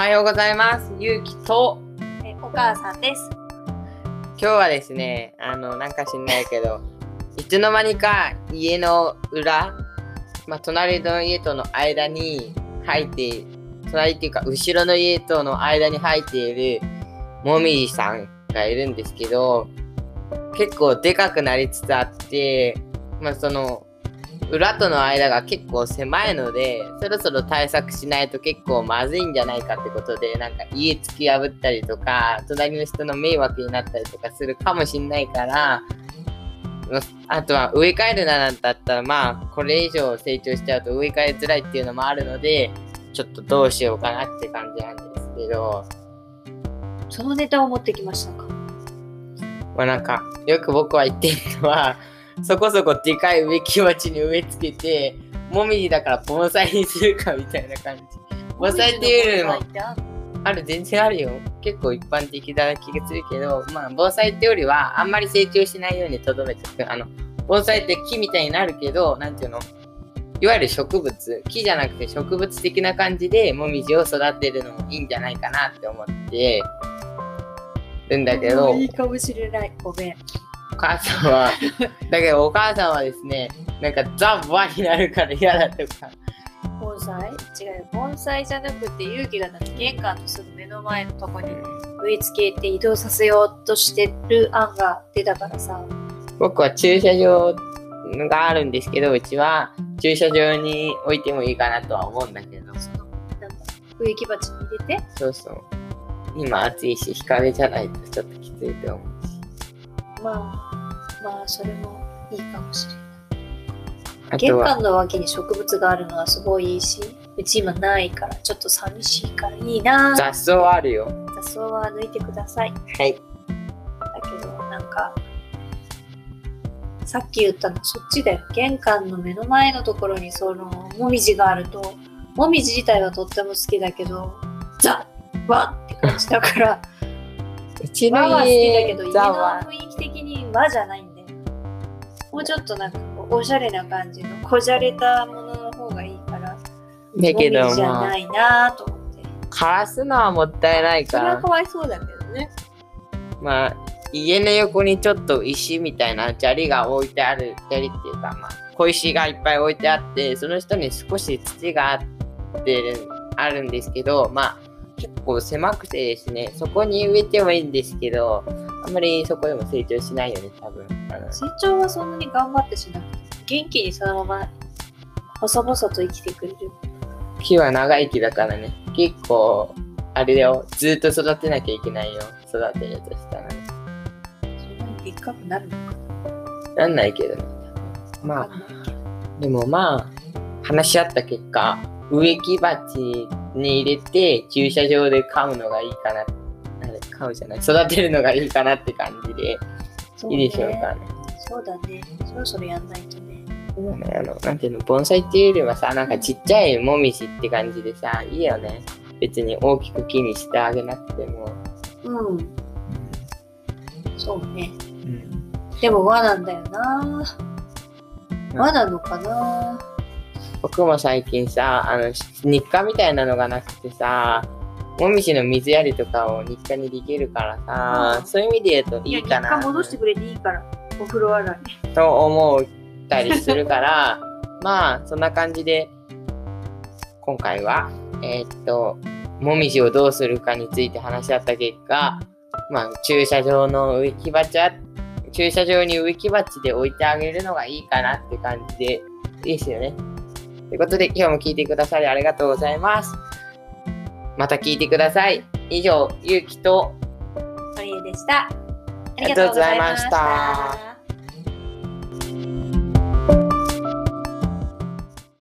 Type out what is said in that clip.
はようございます。ゆうきと、えお母さんです。今日はですね、あの、なんか知んないけど、いつの間にか家の裏、まあ、隣の家との間に入って、隣っていうか、後ろの家との間に入っているもみじさんがいるんですけど、結構でかくなりつつあって、まあ、その、裏との間が結構狭いので、そろそろ対策しないと結構まずいんじゃないかってことで、なんか家突き破ったりとか、隣の人の迷惑になったりとかするかもしんないから、まあとは植え替えるななんだったら、まあ、これ以上成長しちゃうと植え替えづらいっていうのもあるので、ちょっとどうしようかなって感じなんですけど、そのネタを持ってきましたか？まあなんか、よく僕は言ってるのは、そこそこでかい植木鉢に植え付けて、もみじだから盆栽にするかみたいな感じ。盆栽っていうよりも、ある、全然あるよ。結構一般的な気がするけど、まあ、盆栽ってよりは、あんまり成長しないようにとどめておく。あの、盆栽って木みたいになるけど、なんていうの？いわゆる植物、木じゃなくて植物的な感じで、もみじを育てるのもいいんじゃないかなって思ってるんだけど、いいかもしれない。ごめん。お母さんは、だけどお母さんはですね、なんかザ・ワになるから嫌だとか、盆栽？違うよ。盆栽じゃなくて、勇気がだって玄関のすぐ目の前のとこに植え付けて移動させようとしてる案が出たからさ。僕は駐車場があるんですけど、うちは駐車場に置いてもいいかなとは思うんだけど、その、なんだ、植木鉢に入れて、そうそう。今暑いし、日陰じゃないとちょっときついと思うし。まあ、まあ、それもいいかもしれない。玄関の脇に植物があるのはすごいいいし、うち今ないから、ちょっと寂しいからいいな。雑草あるよ。雑草は抜いてください。はい。だけど、なんか、さっき言ったのそっちだよ。玄関の目の前のところにその、もみじがあると、もみじ自体はとっても好きだけど、ザわって感じだから、うち和のは好きだけど、家、のに和じゃないんだよ。もうちょっとなんかこう、おしゃれな感じの、こじゃれたものの方がいいから、だけどじじゃまあ、ないなと思って。枯らすのはもったいないからそれはか、わいそうだけどね。まあ、家の横にちょっと石みたいな砂利が置いてある、砂利っていうか、まあ、小石がいっぱい置いてあって、その下に少し土があって、あるんですけど、まあ、結構狭くてですね、そこに植えてもいいんですけど、あんまりそこでも成長しないよね、多分。成長はそんなに頑張ってしなくて、元気にそのまま、細々と生きてくれる。木は長生きだからね、結構、あれだよ、ずっと育てなきゃいけないよ、育てるとしたら。そんなにでっかくなるのかなんないけどね。まあ。でもまあ、話し合った結果、植木鉢に入れて駐車場で飼うのがいいかな。あれ飼うじゃない。育てるのがいいかなって感じで、そういいでしょうかね。そうだね。そろそろやんないとね。そうねあの、なんていうの、盆栽っていうよりはさ、なんかちっちゃいもみじって感じでさ、いいよね。別に大きく木にしてあげなくても。うん。そうね。うんでも和なんだよな。和なのかな。僕も最近さ、あの、日課みたいなのがなくてさ、もみじの水やりとかを日課にできるからさ、うんそういう意味で言うといいいかな。課戻してくれていいから。お風呂洗い。と思ったりするから、まあ、そんな感じで、今回は、えーっと、もみじをどうするかについて話し合った結果、まあ、駐車場の植木鉢は、駐車場に植木鉢で置いてあげるのがいいかなって感じで、いいですよね。ということで、今日も聞いてくださりありがとうございます。また聞いてください。以上、ゆうきと、マリエでした。ありがとうございました